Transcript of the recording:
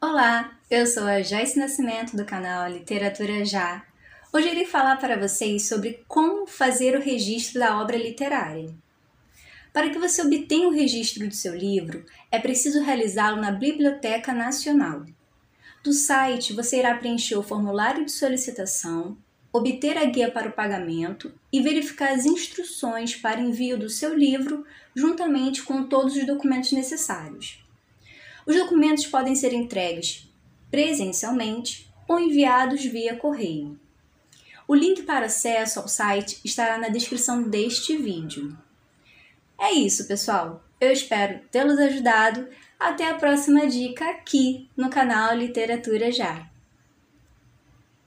Olá, eu sou a Joyce Nascimento do canal Literatura Já. Hoje irei falar para vocês sobre como fazer o registro da obra literária. Para que você obtenha o registro do seu livro, é preciso realizá-lo na Biblioteca Nacional. Do site, você irá preencher o formulário de solicitação, obter a guia para o pagamento e verificar as instruções para envio do seu livro, juntamente com todos os documentos necessários. Os documentos podem ser entregues presencialmente ou enviados via correio. O link para acesso ao site estará na descrição deste vídeo. É isso, pessoal. Eu espero tê-los ajudado. Até a próxima dica aqui no canal Literatura Já.